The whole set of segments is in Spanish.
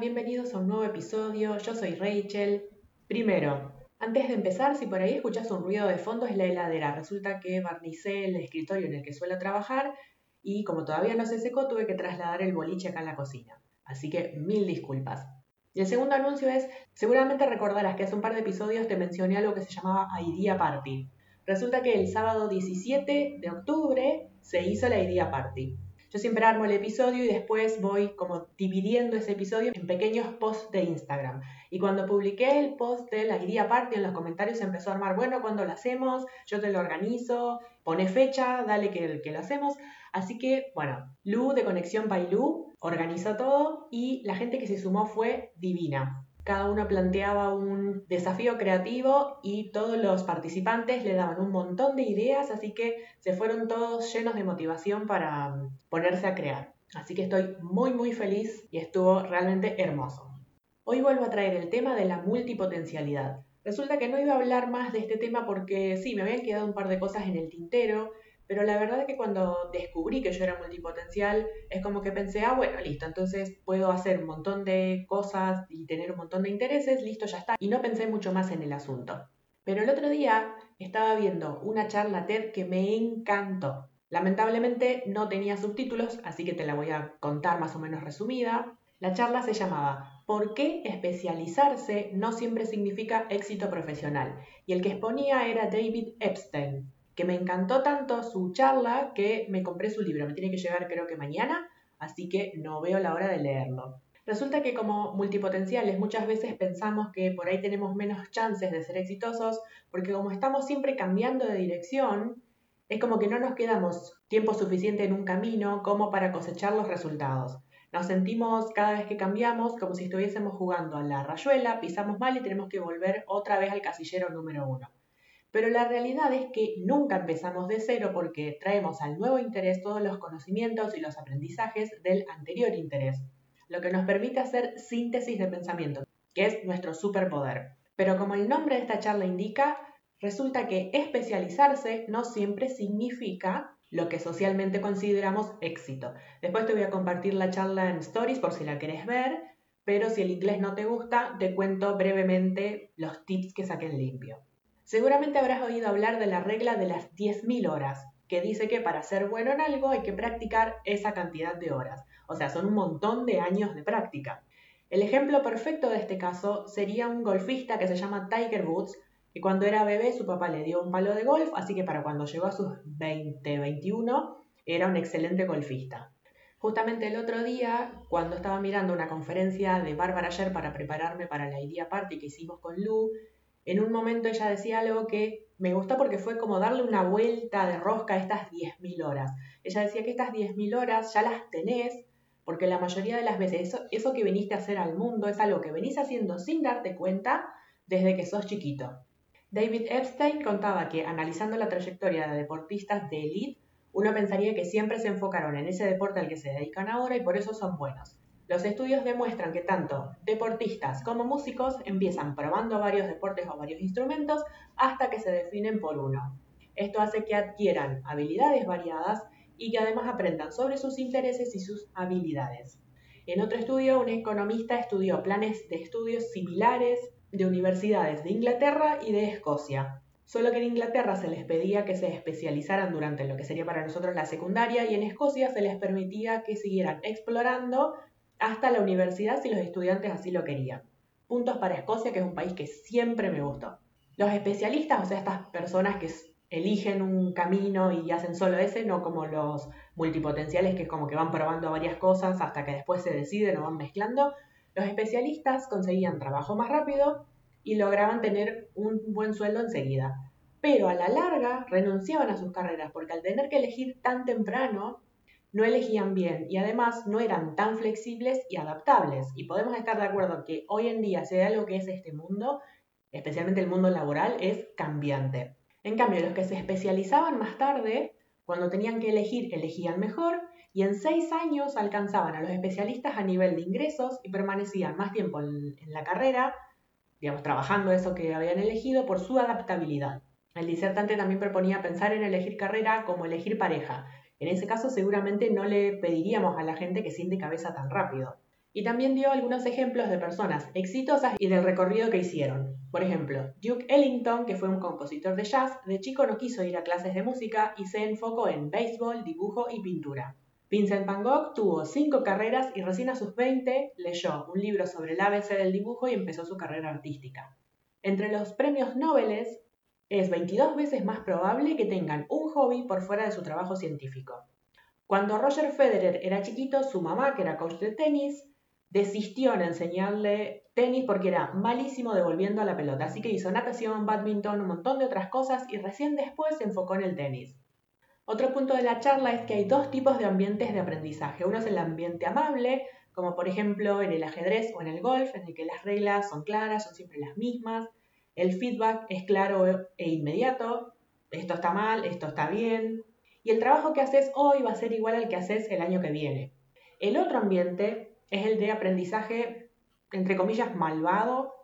Bienvenidos a un nuevo episodio. Yo soy Rachel. Primero, antes de empezar, si por ahí escuchas un ruido de fondo es la heladera. Resulta que barnicé el escritorio en el que suelo trabajar y como todavía no se secó tuve que trasladar el boliche acá en la cocina. Así que mil disculpas. Y el segundo anuncio es, seguramente recordarás que hace un par de episodios te mencioné algo que se llamaba Idea Party. Resulta que el sábado 17 de octubre se hizo la Idea Party. Yo siempre armo el episodio y después voy como dividiendo ese episodio en pequeños posts de Instagram. Y cuando publiqué el post de la Idea Party en los comentarios empezó a armar, bueno, cuando lo hacemos? Yo te lo organizo, pone fecha, dale que, lo hacemos. Así que, bueno, Lu de Conexión Lu organizó todo y la gente que se sumó fue divina. Cada uno planteaba un desafío creativo y todos los participantes le daban un montón de ideas, así que se fueron todos llenos de motivación para mm, ponerse a crear. Así que estoy muy muy feliz y estuvo realmente hermoso. Hoy vuelvo a traer el tema de la multipotencialidad. Resulta que no iba a hablar más de este tema porque sí, me habían quedado un par de cosas en el tintero, pero la verdad es que cuando descubrí que yo era multipotencial, es como que pensé, ah, bueno, listo, entonces puedo hacer un montón de cosas y tener un montón de intereses, listo, ya está. Y no pensé mucho más en el asunto. Pero el otro día estaba viendo una charla TED que me encantó. Lamentablemente no tenía subtítulos, así que te la voy a contar más o menos resumida. La charla se llamaba ¿Por qué especializarse no siempre significa éxito profesional? Y el que exponía era David Epstein, que me encantó tanto su charla que me compré su libro. Me tiene que llegar creo que mañana, así que no veo la hora de leerlo. Resulta que como multipotenciales muchas veces pensamos que por ahí tenemos menos chances de ser exitosos porque como estamos siempre cambiando de dirección, es como que no nos quedamos tiempo suficiente en un camino como para cosechar los resultados. Nos sentimos cada vez que cambiamos como si estuviésemos jugando a la rayuela, pisamos mal y tenemos que volver otra vez al casillero número uno. Pero la realidad es que nunca empezamos de cero porque traemos al nuevo interés todos los conocimientos y los aprendizajes del anterior interés, lo que nos permite hacer síntesis de pensamiento, que es nuestro superpoder. Pero como el nombre de esta charla indica, resulta que especializarse no siempre significa lo que socialmente consideramos éxito. Después te voy a compartir la charla en stories por si la querés ver, pero si el inglés no te gusta, te cuento brevemente los tips que saqué en limpio. Seguramente habrás oído hablar de la regla de las 10.000 horas, que dice que para ser bueno en algo hay que practicar esa cantidad de horas. O sea, son un montón de años de práctica. El ejemplo perfecto de este caso sería un golfista que se llama Tiger Woods, que cuando era bebé su papá le dio un palo de golf, así que para cuando llegó a sus 20, 21, era un excelente golfista. Justamente el otro día, cuando estaba mirando una conferencia de Bárbara ayer para prepararme para la idea party que hicimos con Lu, en un momento ella decía algo que me gustó porque fue como darle una vuelta de rosca a estas 10.000 horas. Ella decía que estas 10.000 horas ya las tenés porque la mayoría de las veces eso, que viniste a hacer al mundo es algo que venís haciendo sin darte cuenta desde que sos chiquito. David Epstein contaba que analizando la trayectoria de deportistas de élite, uno pensaría que siempre se enfocaron en ese deporte al que se dedican ahora y por eso son buenos. Los estudios demuestran que tanto deportistas como músicos empiezan probando varios deportes o varios instrumentos hasta que se definen por uno. Esto hace que adquieran habilidades variadas y que además aprendan sobre sus intereses y sus habilidades. En otro estudio, un economista estudió planes de estudios similares de universidades de Inglaterra y de Escocia. Solo que en Inglaterra se les pedía que se especializaran durante lo que sería para nosotros la secundaria y en Escocia se les permitía que siguieran explorando hasta la universidad si los estudiantes así lo querían. Puntos para Escocia, que es un país que siempre me gustó. Los especialistas, o sea, estas personas que eligen un camino y hacen solo ese, no como los multipotenciales que como que van probando varias cosas hasta que después se deciden o van mezclando. Los especialistas conseguían trabajo más rápido y lograban tener un buen sueldo enseguida. Pero a la larga renunciaban a sus carreras porque al tener que elegir tan temprano no elegían bien y además no eran tan flexibles y adaptables. Y podemos estar de acuerdo que hoy en día, si algo que es este mundo, especialmente el mundo laboral, es cambiante. En cambio, los que se especializaban más tarde, cuando tenían que elegir, elegían mejor y en seis años alcanzaban a los especialistas a nivel de ingresos y permanecían más tiempo en, la carrera, digamos, trabajando eso que habían elegido por su adaptabilidad. El disertante también proponía pensar en elegir carrera como elegir pareja, en ese caso seguramente no le pediríamos a la gente que siente cabeza tan rápido. Y también dio algunos ejemplos de personas exitosas y del recorrido que hicieron. Por ejemplo, Duke Ellington, que fue un compositor de jazz, de chico no quiso ir a clases de música y se enfocó en béisbol, dibujo y pintura. Vincent Van Gogh tuvo cinco carreras y recién a sus 20 leyó un libro sobre el ABC del dibujo y empezó su carrera artística. Entre los premios Nobel es 22 veces más probable que tengan un hobby por fuera de su trabajo científico. Cuando Roger Federer era chiquito, su mamá, que era coach de tenis, desistió en enseñarle tenis porque era malísimo devolviendo la pelota, así que hizo natación, badminton, un montón de otras cosas y recién después se enfocó en el tenis. Otro punto de la charla es que hay dos tipos de ambientes de aprendizaje. Uno es el ambiente amable, como por ejemplo en el ajedrez o en el golf, en el que las reglas son claras, son siempre las mismas. El feedback es claro e inmediato. Esto está mal, esto está bien. Y el trabajo que haces hoy va a ser igual al que haces el año que viene. El otro ambiente es el de aprendizaje, entre comillas, malvado.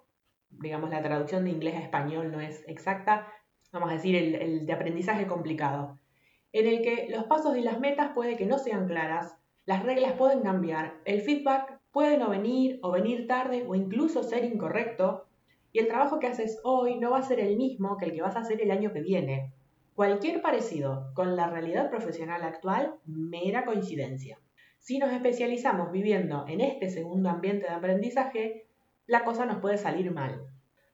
Digamos, la traducción de inglés a español no es exacta. Vamos a decir, el, de aprendizaje complicado. En el que los pasos y las metas puede que no sean claras, las reglas pueden cambiar, el feedback puede no venir o venir tarde o incluso ser incorrecto, y el trabajo que haces hoy no va a ser el mismo que el que vas a hacer el año que viene. Cualquier parecido con la realidad profesional actual, mera coincidencia. Si nos especializamos viviendo en este segundo ambiente de aprendizaje, la cosa nos puede salir mal.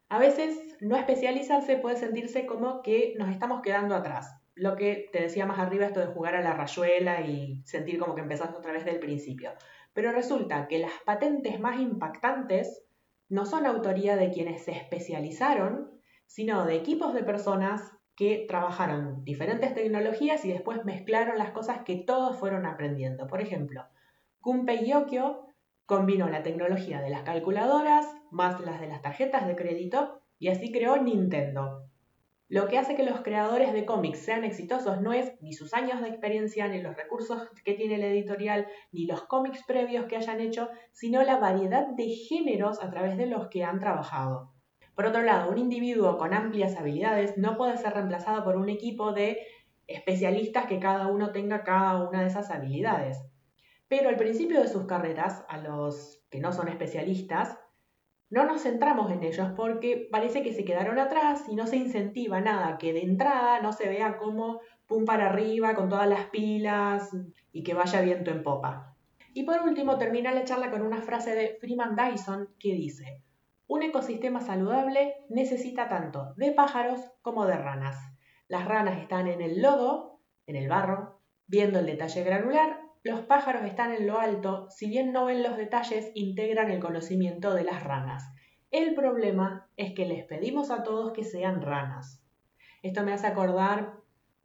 A veces no especializarse puede sentirse como que nos estamos quedando atrás. Lo que te decía más arriba, esto de jugar a la rayuela y sentir como que empezás otra vez del principio. Pero resulta que las patentes más impactantes no son autoría de quienes se especializaron, sino de equipos de personas que trabajaron diferentes tecnologías y después mezclaron las cosas que todos fueron aprendiendo. Por ejemplo, Gunpei Yokio combinó la tecnología de las calculadoras más las de las tarjetas de crédito y así creó Nintendo. Lo que hace que los creadores de cómics sean exitosos no es ni sus años de experiencia, ni los recursos que tiene la editorial, ni los cómics previos que hayan hecho, sino la variedad de géneros a través de los que han trabajado. Por otro lado, un individuo con amplias habilidades no puede ser reemplazado por un equipo de especialistas que cada uno tenga cada una de esas habilidades. Pero al principio de sus carreras, a los que no son especialistas, no nos centramos en ellos porque parece que se quedaron atrás y no se incentiva nada, que de entrada no se vea como pum para arriba con todas las pilas y que vaya viento en popa. Y por último termina la charla con una frase de Freeman Dyson que dice, un ecosistema saludable necesita tanto de pájaros como de ranas. Las ranas están en el lodo, en el barro, viendo el detalle granular. Los pájaros están en lo alto, si bien no ven los detalles, integran el conocimiento de las ranas. El problema es que les pedimos a todos que sean ranas. Esto me hace acordar,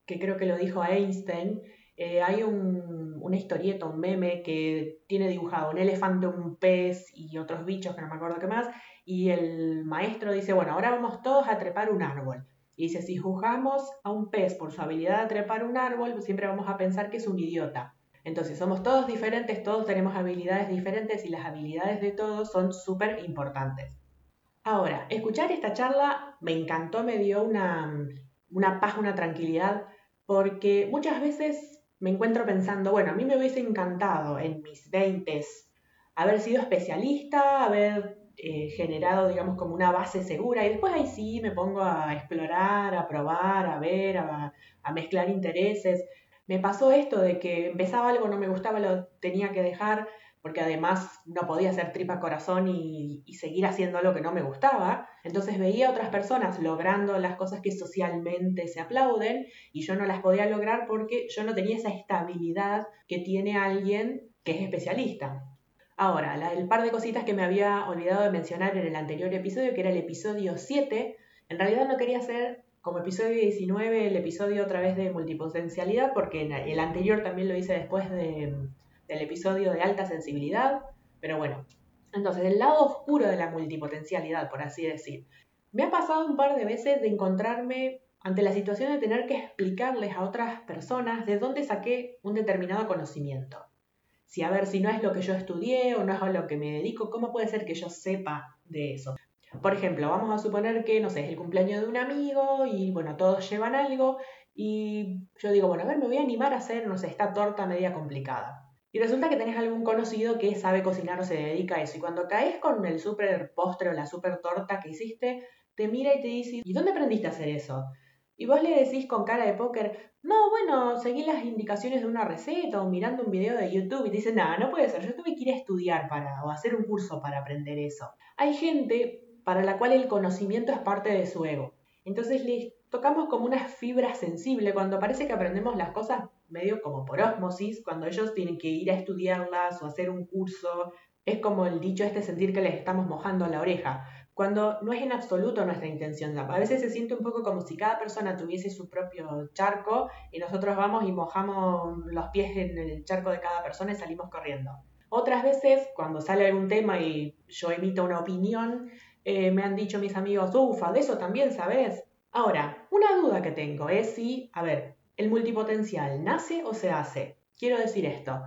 que creo que lo dijo Einstein, eh, hay un, una historieta, un meme que tiene dibujado un elefante, un pez y otros bichos que no me acuerdo qué más, y el maestro dice, bueno, ahora vamos todos a trepar un árbol. Y dice, si juzgamos a un pez por su habilidad de trepar un árbol, siempre vamos a pensar que es un idiota. Entonces, somos todos diferentes, todos tenemos habilidades diferentes y las habilidades de todos son súper importantes. Ahora, escuchar esta charla me encantó, me dio una, una paz, una tranquilidad, porque muchas veces me encuentro pensando, bueno, a mí me hubiese encantado en mis 20 haber sido especialista, haber eh, generado, digamos, como una base segura y después ahí sí me pongo a explorar, a probar, a ver, a, mezclar intereses. Me pasó esto de que empezaba algo, no me gustaba, lo tenía que dejar porque además no podía hacer tripa corazón y, seguir haciendo lo que no me gustaba. Entonces veía a otras personas logrando las cosas que socialmente se aplauden y yo no las podía lograr porque yo no tenía esa estabilidad que tiene alguien que es especialista. Ahora, el par de cositas que me había olvidado de mencionar en el anterior episodio, que era el episodio 7, en realidad no quería hacer como episodio 19 el episodio otra vez de multipotencialidad, porque el anterior también lo hice después del episodio de alta sensibilidad, pero bueno, entonces el lado oscuro de la multipotencialidad, por así decir. Me ha pasado un par de veces de encontrarme ante la situación de tener que explicarles a otras personas de dónde saqué un determinado conocimiento si a ver si no es lo que yo estudié o no es a lo que me dedico, ¿cómo puede ser que yo sepa de eso? Por ejemplo, vamos a suponer que, no sé, es el cumpleaños de un amigo y bueno, todos llevan algo y yo digo, bueno, a ver, me voy a animar a hacer, no sé, esta torta media complicada. Y resulta que tenés algún conocido que sabe cocinar o se dedica a eso. Y cuando caes con el super postre o la super torta que hiciste, te mira y te dice, ¿y dónde aprendiste a hacer eso? Y vos le decís con cara de póker, no, bueno, seguí las indicaciones de una receta o mirando un video de YouTube y te dicen, nada, no puede ser, yo tuve que ir a estudiar para, o hacer un curso para aprender eso. Hay gente para la cual el conocimiento es parte de su ego. Entonces les tocamos como una fibra sensible cuando parece que aprendemos las cosas medio como por osmosis, cuando ellos tienen que ir a estudiarlas o hacer un curso. Es como el dicho este sentir que les estamos mojando la oreja, cuando no es en absoluto nuestra intención. A veces se siente un poco como si cada persona tuviese su propio charco y nosotros vamos y mojamos los pies en el charco de cada persona y salimos corriendo. Otras veces, cuando sale algún tema y yo emito una opinión, eh, me han dicho mis amigos, ufa, de eso también sabes. Ahora, una duda que tengo es si, a ver, ¿el multipotencial nace o se hace? Quiero decir esto.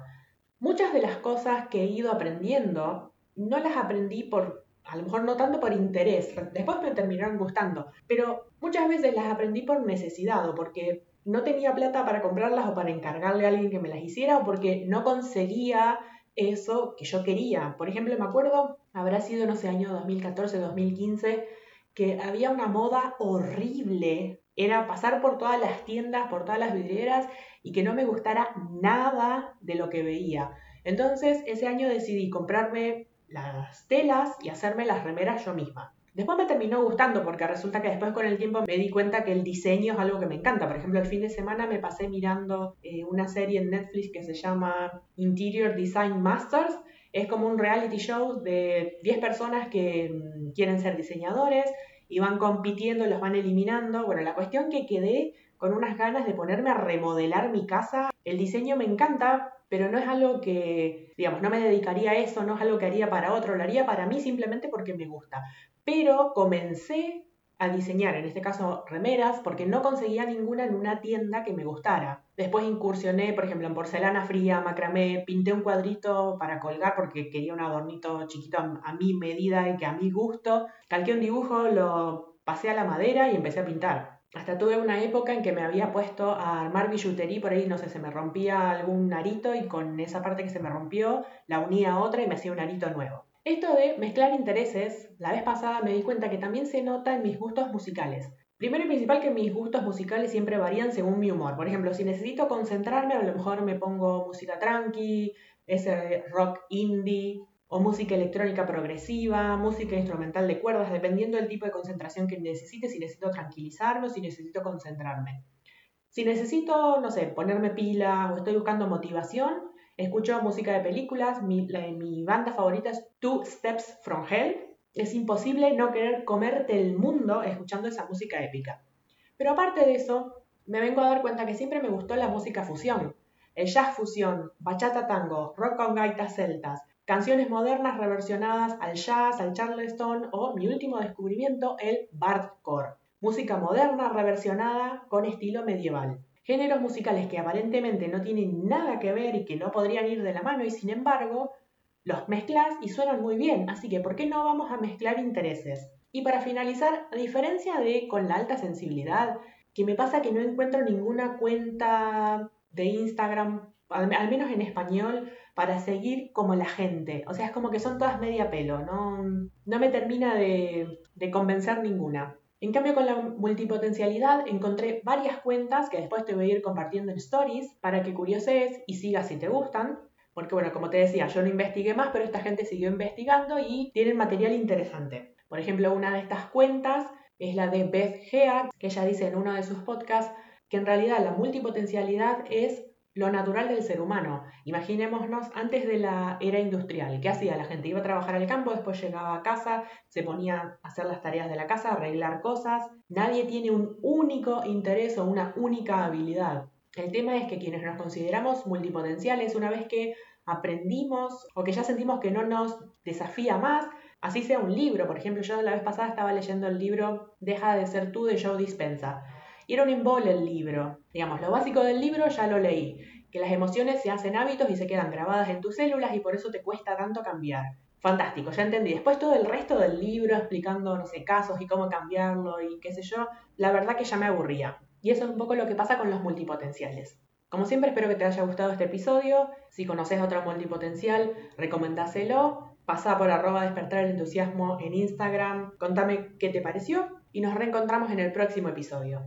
Muchas de las cosas que he ido aprendiendo no las aprendí por, a lo mejor no tanto por interés, después me terminaron gustando, pero muchas veces las aprendí por necesidad o porque no tenía plata para comprarlas o para encargarle a alguien que me las hiciera o porque no conseguía eso que yo quería. Por ejemplo, me acuerdo, habrá sido, no sé, año 2014, 2015, que había una moda horrible. Era pasar por todas las tiendas, por todas las vidrieras y que no me gustara nada de lo que veía. Entonces, ese año decidí comprarme las telas y hacerme las remeras yo misma. Después me terminó gustando porque resulta que después con el tiempo me di cuenta que el diseño es algo que me encanta. Por ejemplo, el fin de semana me pasé mirando eh, una serie en Netflix que se llama Interior Design Masters. Es como un reality show de 10 personas que mm, quieren ser diseñadores y van compitiendo, los van eliminando. Bueno, la cuestión que quedé con unas ganas de ponerme a remodelar mi casa. El diseño me encanta, pero no es algo que, digamos, no me dedicaría a eso, no es algo que haría para otro, lo haría para mí simplemente porque me gusta pero comencé a diseñar, en este caso remeras, porque no conseguía ninguna en una tienda que me gustara. Después incursioné, por ejemplo, en porcelana fría, macramé, pinté un cuadrito para colgar porque quería un adornito chiquito a, mi medida y que a mi gusto. Calqué un dibujo, lo pasé a la madera y empecé a pintar. Hasta tuve una época en que me había puesto a armar billutería, por ahí, no sé, se me rompía algún arito y con esa parte que se me rompió la unía a otra y me hacía un arito nuevo. Esto de mezclar intereses, la vez pasada me di cuenta que también se nota en mis gustos musicales. Primero y principal que mis gustos musicales siempre varían según mi humor. Por ejemplo, si necesito concentrarme, a lo mejor me pongo música tranqui, ese rock indie o música electrónica progresiva, música instrumental de cuerdas, dependiendo del tipo de concentración que necesite, si necesito tranquilizarme o si necesito concentrarme. Si necesito, no sé, ponerme pila o estoy buscando motivación, Escucho música de películas, mi, banda favorita es Two Steps from Hell. Es imposible no querer comerte el mundo escuchando esa música épica. Pero aparte de eso, me vengo a dar cuenta que siempre me gustó la música fusión. El jazz fusión, bachata tango, rock con gaitas celtas, canciones modernas reversionadas al jazz, al charleston o mi último descubrimiento, el bardcore. Música moderna reversionada con estilo medieval géneros musicales que aparentemente no tienen nada que ver y que no podrían ir de la mano y sin embargo los mezclas y suenan muy bien, así que ¿por qué no vamos a mezclar intereses? Y para finalizar, a diferencia de con la alta sensibilidad, que me pasa que no encuentro ninguna cuenta de Instagram, al, menos en español, para seguir como la gente. O sea, es como que son todas media pelo, no, no me termina de convencer ninguna. En cambio, con la multipotencialidad encontré varias cuentas que después te voy a ir compartiendo en stories para que curioses y sigas si te gustan. Porque bueno, como te decía, yo no investigué más, pero esta gente siguió investigando y tienen material interesante. Por ejemplo, una de estas cuentas es la de Beth Gea, que ella dice en uno de sus podcasts que en realidad la multipotencialidad es lo natural del ser humano. Imaginémonos antes de la era industrial. ¿Qué hacía? La gente iba a trabajar al campo, después llegaba a casa, se ponía a hacer las tareas de la casa, arreglar cosas. Nadie tiene un único interés o una única habilidad. El tema es que quienes nos consideramos multipotenciales, una vez que aprendimos o que ya sentimos que no nos desafía más, así sea un libro. Por ejemplo, yo la vez pasada estaba leyendo el libro Deja de ser tú de Joe Dispensa era un embole el libro. Digamos, lo básico del libro ya lo leí, que las emociones se hacen hábitos y se quedan grabadas en tus células y por eso te cuesta tanto cambiar. Fantástico, ya entendí. Después todo el resto del libro explicando, no sé, casos y cómo cambiarlo y qué sé yo, la verdad que ya me aburría. Y eso es un poco lo que pasa con los multipotenciales. Como siempre espero que te haya gustado este episodio. Si conoces a otro multipotencial, recomendáselo. Pasá por arroba despertar el entusiasmo en Instagram. Contame qué te pareció y nos reencontramos en el próximo episodio.